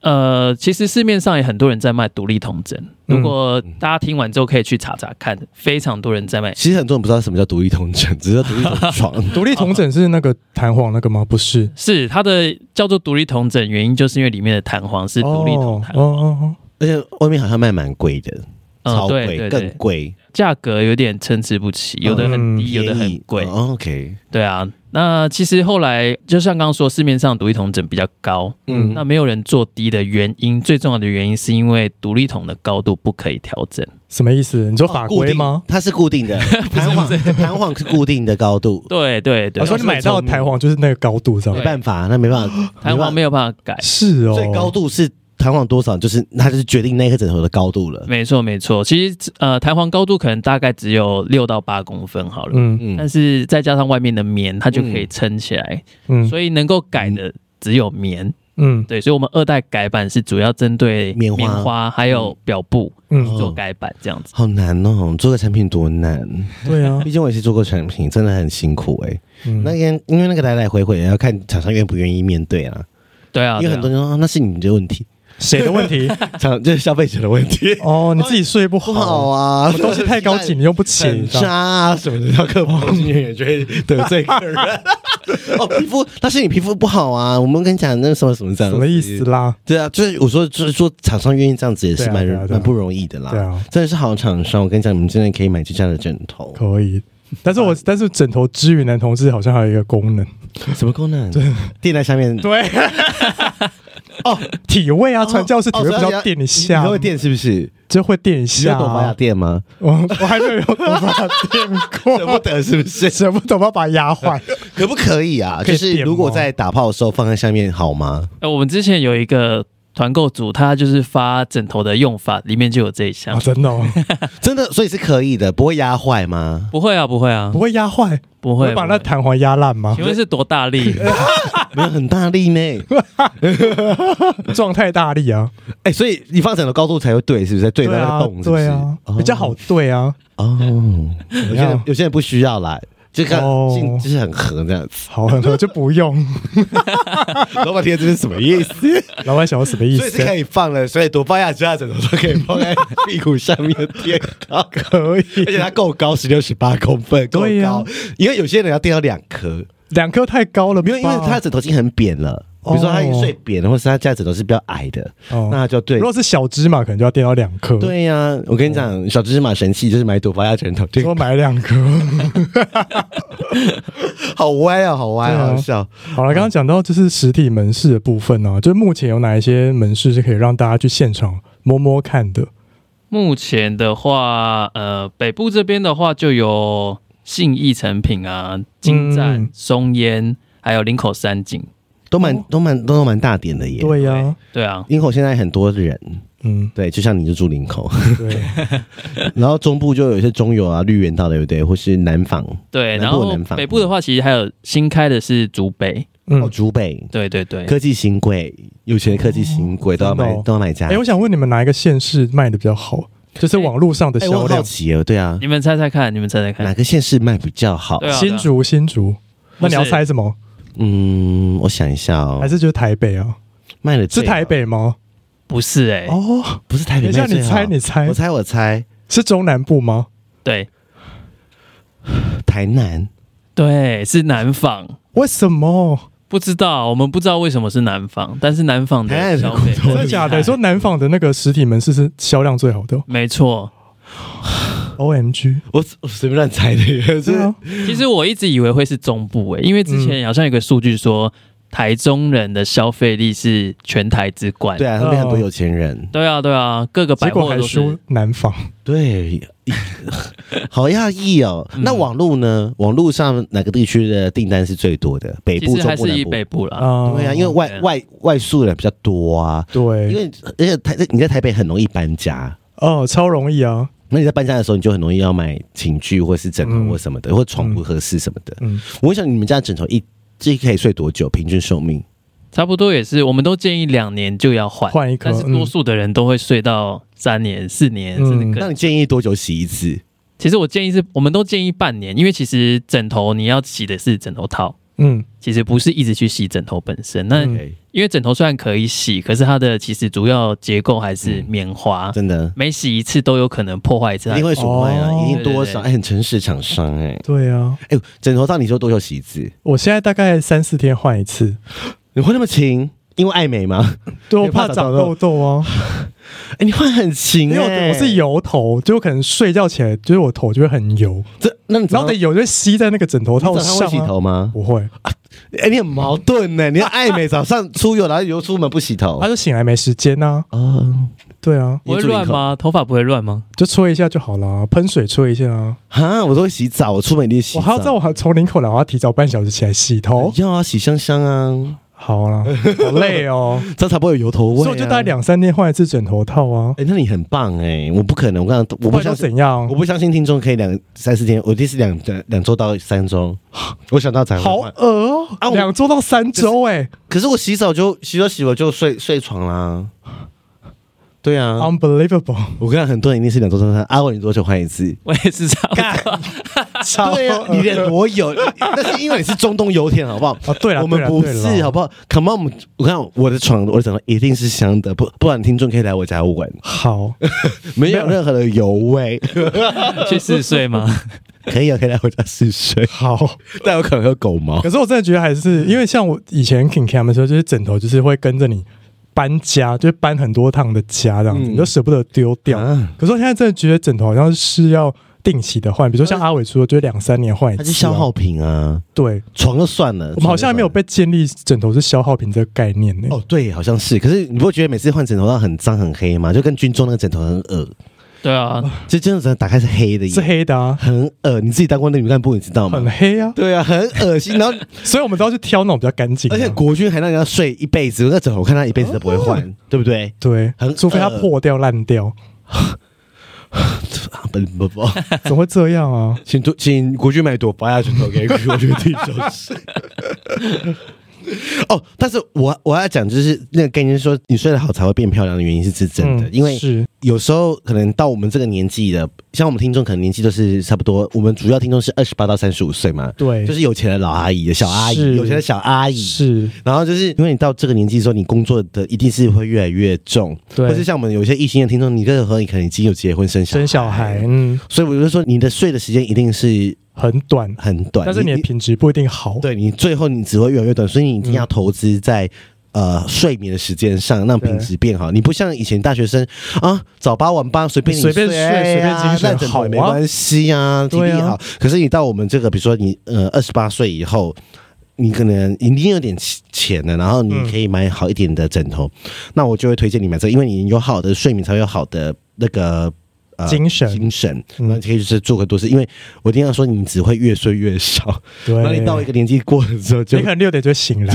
呃，其实市面上也很多人在卖独立筒枕，如果大家听完之后可以去查查看，非常多人在卖。其实很多人不知道什么叫独立筒枕，只知道独立筒床。独立童枕是那个弹簧那个吗？不是，是它的叫做独立筒枕，原因就是因为里面的弹簧是独立筒弹，哦，而且外面好像卖蛮贵的，超贵，更贵。价格有点参差不齐，有的很低，有的很贵。OK，对啊。那其实后来就像刚刚说，市面上独立桶枕比较高，嗯，那没有人做低的原因，最重要的原因是因为独立桶的高度不可以调整。什么意思？你说法规吗？它是固定的，弹簧弹簧是固定的高度。对对对。我说你买到弹簧就是那个高度，是吧？没办法，那没办法，弹簧没有办法改。是哦，最高度是。弹簧多少，就是它就是决定那颗枕头的高度了。没错，没错。其实呃，弹簧高度可能大概只有六到八公分好了。嗯嗯。但是再加上外面的棉，它就可以撑起来。嗯。所以能够改的只有棉。嗯。对，所以我们二代改版是主要针对棉花还有表布嗯做改版这样子。好难哦，做个产品多难。对啊，毕竟我也是做过产品，真的很辛苦哎。嗯。那天因为那个来来回回也要看厂商愿不愿意面对啊。对啊。因为很多人说那是你的问题。谁的问题？就是消费者的问题哦。你自己睡不好啊，东西太高级你又不起，渣啊什么的，要客服人员就会得罪客人。哦，皮肤，但是你皮肤不好啊，我们跟你讲那什么什么这样，什么意思啦？对啊，就是我说，就是说厂商愿意这样子也是蛮蛮不容易的啦。对啊，真的是好厂商，我跟你讲，你们真的可以买这家的枕头，可以。但是我但是枕头支援男同志好像还有一个功能，什么功能？对，垫在下面。对。哦，体位啊，传教士体位比较垫一下，会垫是不是？就会垫一下。有朵发垫吗？我我还没有用朵发垫过，舍不得是不是？舍不得，要把它压坏，可不可以啊？就是如果在打炮的时候放在下面好吗？呃，我们之前有一个团购组，他就是发枕头的用法，里面就有这一项。真的，哦 真的，所以是可以的，不会压坏吗？不会啊，不会啊，不会压坏，不会把那弹簧压烂吗？请问是多大力？没有很大力呢，状态大力啊！哎，所以你放枕头高度才会对，是不是？对那个洞，对啊，比较好对啊。哦，有些人有些人不需要来，就看就是很合这样子，好很合就不用。老板听这是什么意思？老板想要什么意思？所以是可以放了，所以多放下其他枕头都可以放在屁股上面垫高，可以，而且它够高，十六十八公分，够高。因为有些人要垫到两颗。两颗太高了，没有因为他的枕头已经很扁了，比如说他已经睡扁了，或是他家枕头是比较矮的，哦那就对。如果是小芝麻，可能就要垫到两颗。对呀，我跟你讲，小芝麻神器就是买朵发亚枕头，多买两颗。好歪啊，好歪，好笑。好了，刚刚讲到就是实体门市的部分呢，就目前有哪一些门市是可以让大家去现场摸摸看的？目前的话，呃，北部这边的话就有。信义成品啊，金站、松烟，还有林口三井，都蛮都蛮都蛮大点的耶。对呀，对啊，林口现在很多人，嗯，对，就像你就住林口，对。然后中部就有一些中友啊、绿园道的，对不对？或是南纺，对。然后北部的话，其实还有新开的是竹北，哦，竹北，对对对，科技新贵，有钱的科技新贵都要买都要买家。哎，我想问你们哪一个县市卖的比较好？就是网络上的销量，好奇哦，对啊，你们猜猜看，你们猜猜看，哪个县市卖比较好？新竹，新竹，那你要猜什么？嗯，我想一下哦，还是就是台北哦？卖的是台北吗？不是哎，哦，不是台北，等一下你猜，你猜，我猜，我猜是中南部吗？对，台南，对，是南方。为什么？不知道，我们不知道为什么是南方，但是南方的消费真的假的？说南方的那个实体门市是销量最好的，没错。O M G，我我随便乱猜的。啊、其实我一直以为会是中部诶，因为之前好像有个数据说。台中人的消费力是全台之冠，对啊，那边很多有钱人，对啊，对啊，各个百货都输南方，对，好讶异哦。那网络呢？网络上哪个地区的订单是最多的？北部、中部、还是北部啦。对啊，因为外外外宿人比较多啊。对，因为而且台你在台北很容易搬家哦，超容易啊。那你在搬家的时候，你就很容易要买寝具或是枕头或什么的，或床不合适什么的。嗯，我想你们家枕头一。这可以睡多久？平均寿命差不多也是，我们都建议两年就要换换一颗，但是多数的人都会睡到三年、四年，甚至更。那你建议多久洗一次？其实我建议是，我们都建议半年，因为其实枕头你要洗的是枕头套。嗯，其实不是一直去洗枕头本身，那因为枕头虽然可以洗，可是它的其实主要结构还是棉花，真的。每洗一次都有可能破坏一次，一定会损坏啊，一定多少？哎，很诚实厂商哎，对啊，哎，枕头上你说多久洗一次？我现在大概三四天换一次，你会那么勤？因为爱美吗？对，我怕长痘痘啊。哎，你会很勤，因为我是油头，就可能睡觉起来，就是我头就会很油。这那你然后的油就吸在那个枕头套上。会洗头吗？不会。哎，你很矛盾呢。你要爱美早上出油，然后油出门不洗头，他就醒来没时间呐。啊，对啊，不会乱吗？头发不会乱吗？就吹一下就好了，喷水吹一下啊。哈，我都会洗澡，我出门一定洗。我还要在我还从领口来，我要提早半小时起来洗头。要啊，洗香香啊。好了，好累哦，这样才不会有油头味。所以我就大概两三天换一次枕头套啊。哎，那你很棒哎，我不可能，我刚刚我不想怎样，我不相信听众可以两三四天，我一定是两两两周到三周。我想到才好饿哦，啊，两周到三周哎，可是我洗澡就洗了洗了就睡睡床啦。对啊，Unbelievable！我看很多人一定是两周三餐。阿伟，你多久换一次？我也是差不多。对啊，你的多油，那是因为你是中东油田，好不好？啊，对了，我们不是，好不好？Come on，我看我的床，我的枕头一定是香的，不，不然听众可以来我家闻。好，没有任何的油味。去试睡吗？可以啊，可以来我家试睡。好，但有可能有狗毛。可是我真的觉得还是，因为像我以前 King Cam 的时候，就是枕头就是会跟着你。搬家就搬很多趟的家这样子，你都舍不得丢掉。可是我现在真的觉得枕头好像是要定期的换，比如说像阿伟说的，就两三年换一次。它是消耗品啊。对，床就算了，我们好像还没有被建立枕头是消耗品这个概念呢。哦，对，好像是。可是你不会觉得每次换枕头都很脏很黑吗？就跟军装那个枕头很恶。对啊，这真的只能打开是黑的，是黑的啊，很恶。你自己当过那女干部，你知道吗？很黑啊，对啊，很恶心。然后，所以我们都要去挑那种比较干净。而且国军还让人家睡一辈子，那枕头我看他一辈子都不会换，对不对？对，很，除非它破掉烂掉。不不不，怎么会这样啊？请请国军买朵发芽拳头给国军弟兄睡。哦，但是我我要讲，就是那个概念，说你睡得好才会变漂亮的原因是是真的，嗯、因为是。有时候可能到我们这个年纪的，像我们听众可能年纪都是差不多，我们主要听众是二十八到三十五岁嘛，对，就是有钱的老阿姨小阿姨，有钱的小阿姨是，然后就是因为你到这个年纪的时候，你工作的一定是会越来越重，对，或是像我们有些异性的听众，你这个和你可能已经有结婚生小孩生小孩，嗯，所以我就说你的睡的时间一定是。很短，很短，但是你的品质不一定好。对，你最后你只会越来越短，所以你一定要投资在、嗯、呃睡眠的时间上，让品质变好。你不像以前大学生啊，早八晚八随便你随便睡，随便精神好没关系啊，体力好。啊、可是你到我们这个，比如说你呃二十八岁以后，你可能已经有点钱了，然后你可以买好一点的枕头，嗯、那我就会推荐你买这个，因为你有好的睡眠，才会有好的那个。精神，精神，那可以就是做很多事，因为我经常说你只会越睡越少。对，然后你到一个年纪过了之后，就你可能六点就醒来，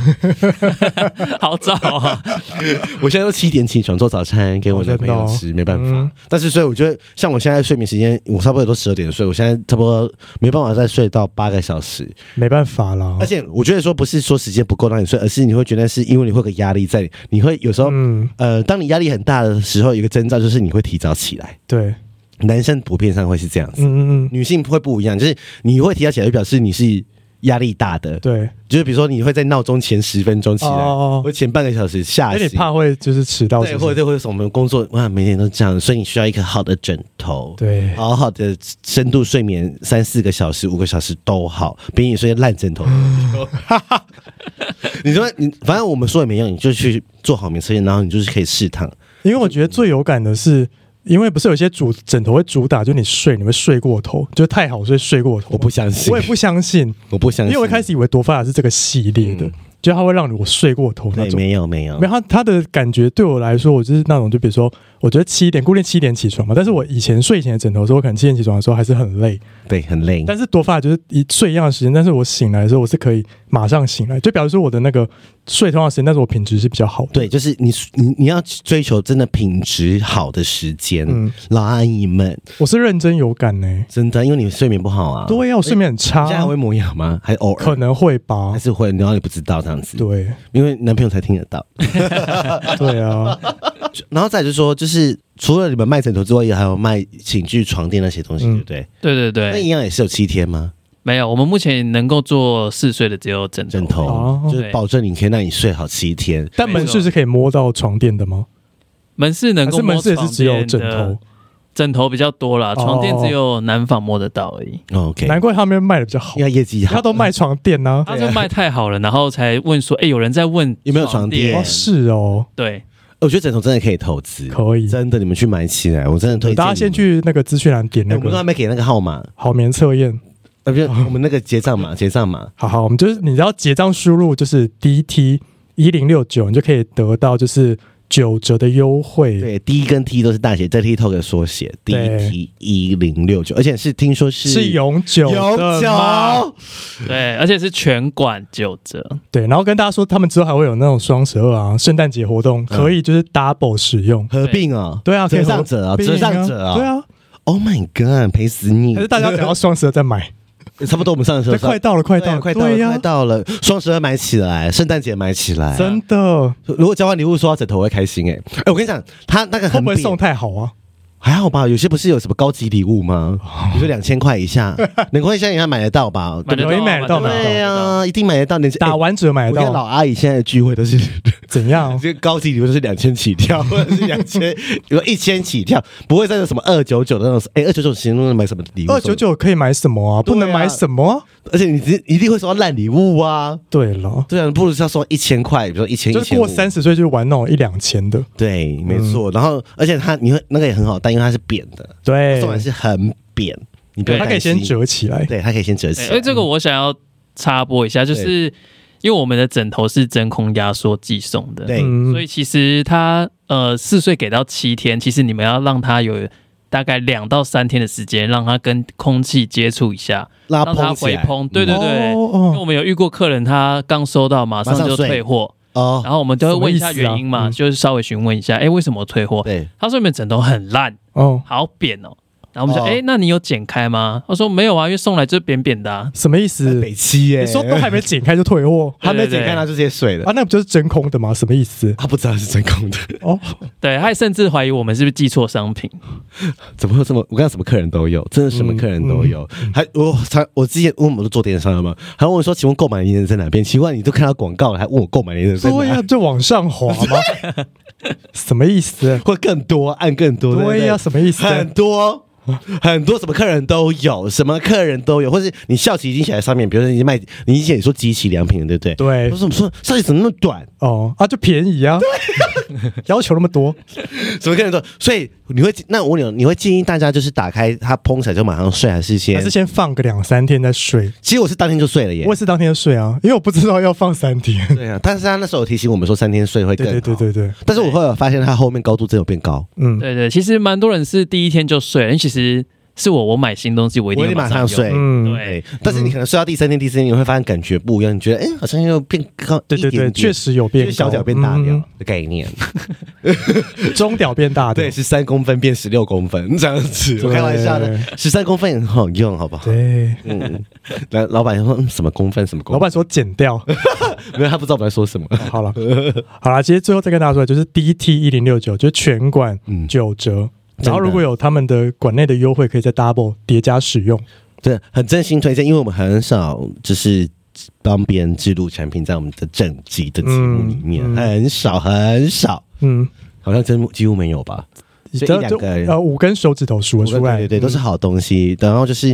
好早啊！我现在都七点起床做早餐给我的朋友吃，没办法。但是所以我觉得，像我现在睡眠时间，我差不多都十二点睡，我现在差不多没办法再睡到八个小时，没办法了。而且我觉得说不是说时间不够让你睡，而是你会觉得是因为你会有个压力在，你会有时候，嗯呃，当你压力很大的时候，一个征兆就是你会提早起来。对，男生普遍上会是这样子，嗯嗯嗯，女性会不一样，就是你会提早起来，就表示你是压力大的，对，就是比如说你会在闹钟前十分钟起来，哦、或前半个小时下，因为你怕会就是迟到是是，对，或者或者我们工作哇，每天都这样，所以你需要一个好的枕头，对，好好的深度睡眠三四个小时、五个小时都好，比你睡烂枕头。你说你反正我们说也没用，你就去做好眠测验，然后你就是可以试躺。因为我觉得最有感的是。因为不是有些主枕头会主打，就你睡你会睡过头，就太好睡睡过头。我不相信，我也不相信，我不相信，因为我一开始以为多发雅是这个系列的。嗯就它会让我睡过头那种，没有没有，没有它它的感觉对我来说，我就是那种，就比如说，我觉得七点固定七点起床嘛，但是我以前睡前的枕头的时候，我可能七点起床的时候还是很累，对，很累。但是多发雅就是一睡一样的时间，但是我醒来的时候，我是可以马上醒来，就表示说我的那个睡同样的时间，但是我品质是比较好的。对，就是你你你要追求真的品质好的时间，嗯，老阿姨们，我是认真有感呢、欸，真的，因为你睡眠不好啊，对呀，我睡眠很差，现在还会磨牙吗？还偶尔？可能会吧，还是会，然后你不知道这样子，对。因为男朋友才听得到，对啊，然后再就是说，就是除了你们卖枕头之外，也还有卖寝具、床垫那些东西，对不对？对对对，那一样也是有七天吗？没有，我们目前能够做试睡的只有枕枕头，就是保证你可以让你睡好七天。但门市是可以摸到床垫的吗？门市能够摸床垫的，门市是只有枕头。枕头比较多啦，床垫只有南纺摸得到而已。OK，难怪他们卖的比较好，因为业绩好。他都卖床垫呢，他就卖太好了，然后才问说：“哎，有人在问有没有床垫？”是哦，对，我觉得枕头真的可以投资，可以，真的，你们去买起来，我真的推荐。大家先去那个资讯栏点那个，我们都还没给那个号码，好眠测验，呃，不是我们那个结账码，结账码。好好，我们就是你只要结账输入就是 DT 一零六九，你就可以得到就是。九折的优惠，对，D 跟 T 都是大写，TikTok 的缩写，D T 一零六九，而且是听说是是永久永久，对，而且是全馆九折，对，然后跟大家说，他们之后还会有那种双十二啊，圣诞节活动，可以就是 double 使用。合并啊，对啊，折上折啊，折上折啊，对啊，Oh my God，赔死你！还是大家等到双十二再买。差不多，我们上的时候快到了，快到了，快到了，快到了！双十二买起来，圣诞节买起来，真的。如果交换礼物收到枕头，我会开心哎、欸！哎、欸，我跟你讲，他那个很会不会送太好啊？还好吧，有些不是有什么高级礼物吗？比如说两千块以下，两千块以下应该买得到吧？买得到，买得到，对呀，一定买得到。你打完折买得到。老阿姨现在的聚会都是怎样？这个高级礼物都是两千起跳，或者是两千，比如一千起跳，不会再有什么二九九的那种。哎，二九九其实能买什么礼物？二九九可以买什么啊？不能买什么？而且你一定会收到烂礼物啊！对了，对啊，不如是要收一千块，比如说一千，就过三十岁就玩那种一两千的。对，没错。然后，而且他你会那个也很好，但因为它是扁的。对，送完是很扁，你不要，它可以先折起来，对，它可以先折起来。哎，这个我想要插播一下，就是因为我们的枕头是真空压缩寄送的，对，所以其实它呃四岁给到七天，其实你们要让它有大概两到三天的时间，让它跟空气接触一下，让它回烹。对对对，因为我们有遇过客人，他刚收到马上就退货哦，然后我们都会问一下原因嘛，就是稍微询问一下，哎，为什么退货？对，他说你们枕头很烂。哦，好扁哦。然后我们说，哎，那你有剪开吗？他说没有啊，因为送来就扁扁的。什么意思？北七耶，你说都还没剪开就退货，还没剪开他就直接睡了啊？那不就是真空的吗？什么意思？他不知道是真空的哦。对，他还甚至怀疑我们是不是寄错商品？怎么会这么？我跟什么客人都有，真的什么客人都有。还我他我之前问我们都做电商了吗？还问我说，请问购买链接在哪边？奇怪，你都看到广告了，还问我购买链接在哪？对呀，就往上滑吗？什么意思？会更多，按更多。对呀，什么意思？很多。很多什么客人都有，什么客人都有，或是你校期已经写在上面，比如说你卖，你以前你说集齐良品，对不对？对。我说说校期怎么那么短？哦啊，就便宜啊。对。要求那么多，怎么跟人说，所以你会那我问你，你会建议大家就是打开它烹起来就马上睡，还是先？还是先放个两三天再睡？其实我是当天就睡了耶。我也是当天睡啊，因为我不知道要放三天。对啊，但是他那时候有提醒我们说三天睡会更好。对对对对对。但是我后来发现他后面高度真有变高。嗯，对对，其实蛮多人是第一天就睡了，因为其实。是我，我买新东西，我一定马上睡。嗯，对。但是你可能睡到第三天、第四天，你会发现感觉不一样。你觉得，哎，好像又变高。对对对，确实有变，小屌变大屌的概念。中屌变大，对，十三公分变十六公分 这样子。我开玩笑的，十三公分很好用，好不好？对，嗯。来，老板说什么公分？什么公分？老板说剪掉，没有，他不知道我们在说什么。好了，好了，其实最后再跟大家说，就是 DT 一零六九，就是全馆九折。然后如果有他们的馆内的优惠，可以再 double 叠加使用。对，很真心推荐，因为我们很少就是帮别人记录产品在我们的整集的节目里面，嗯嗯、很少很少，嗯，好像真几乎没有吧。所以一两个呃五根手指头数出来，对对对，都是好东西。然后就是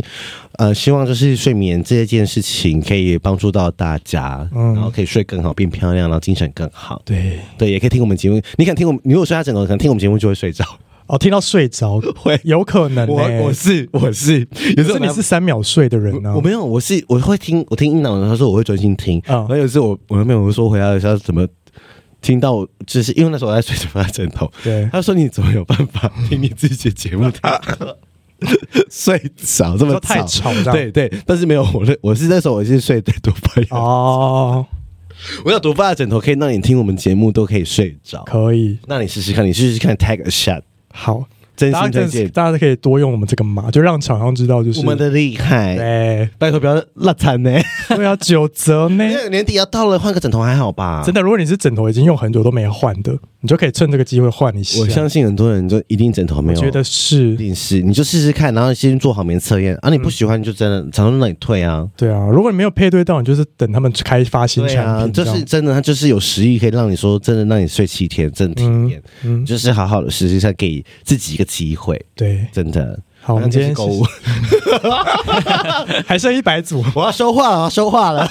呃，希望就是睡眠这件事情可以帮助到大家，然后可以睡更好，变漂亮，然后精神更好。对对，也可以听我们节目。你敢听我们？你如果睡下枕头，可能听我们节目就会睡着。哦，听到睡着 会。有可能。我我是我是，有时候你是三秒睡的人呢。我没有，我是我会听，我听音档，他说我会专心听。然后有时候我我没有说回来的时候怎么。听到就是因为那时候我在睡着放在枕头，对，他说你怎么有办法听你自己的节目？睡着这么太吵，对对，但是没有我的，我是那时候我是睡在多发亚哦，我有多发的枕头可以让你听我们节目都可以睡着，可以，那你试试看，你试试看，take a shot，好。真心推荐，大家都可以多用我们这个码，就让厂商知道，就是我们的厉害。哎，拜托不要落惨呢，对啊九折呢。年底要到了，换个枕头还好吧？真的，如果你是枕头已经用很久都没有换的，你就可以趁这个机会换一下。我相信很多人就一定枕头没有，我觉得是，一定是，你就试试看，然后先做好眠测验啊。你不喜欢就真的常常让你退啊。对啊，如果你没有配对到，你就是等他们开发新产品。就是真的，他就是有实力可以让你说真的让你睡七天，真的体验，嗯，就是好好的实际上给自己一个机会。对。对，真的好。我们今天购物 还剩一百组，我要说话了，我要说话了。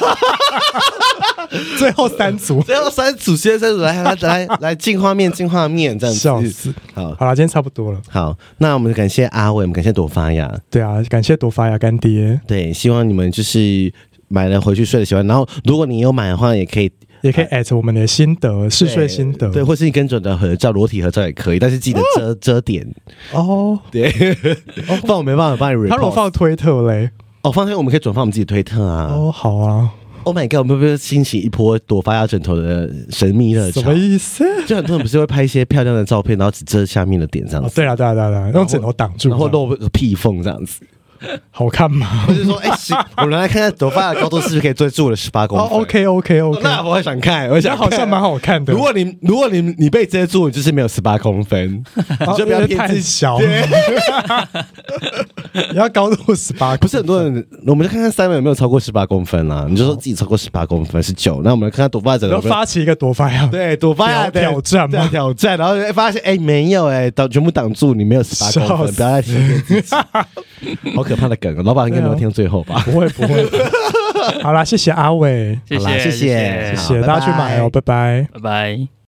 最后三组，最后三组，现在三组来来来 来进画面，进画面，这样子。笑死。好，好了，今天差不多了。好，那我们感谢阿伟，我们感谢朵发呀。对啊，感谢朵发呀干爹。对，希望你们就是买了回去睡的喜欢。然后，如果你有买的话，也可以。也可以 at 我们的心得试睡心得，对，或是你跟准的合照，裸体合照也可以，但是记得遮遮点哦。对，放我没办法帮你。他如果放推特嘞？哦，放推我们可以转发我们自己推特啊。哦，好啊。Oh my god，我们不是兴起一波朵发压枕头的神秘热潮？什么意思？就很多人不是会拍一些漂亮的照片，然后只遮下面的点这样子。对啊，对啊，对啊，用枕头挡住，然后露个屁缝这样子。好看吗？我就说，哎，我们来看看朵发的高度是不是可以追住我的十八公分？OK，OK，OK。那我想看，我想好像蛮好看的。如果你如果你你被遮住，你就是没有十八公分，你就不要太小。你 要高度十八，不是很多人。我们就看看 Simon 有没有超过十八公分啊？你就说自己超过十八公分是九，那我们来看看朵发怎么发起一个朵发呀？对，朵发呀挑战嘛，挑战，然后发现哎没有哎，挡全部挡住，你没有十八公分，不要再欺骗自己。好可怕的梗，老板。应该没有听最后吧？不会不会。好啦，谢谢阿伟，谢谢，谢谢谢谢，大家去买哦，拜拜，拜拜。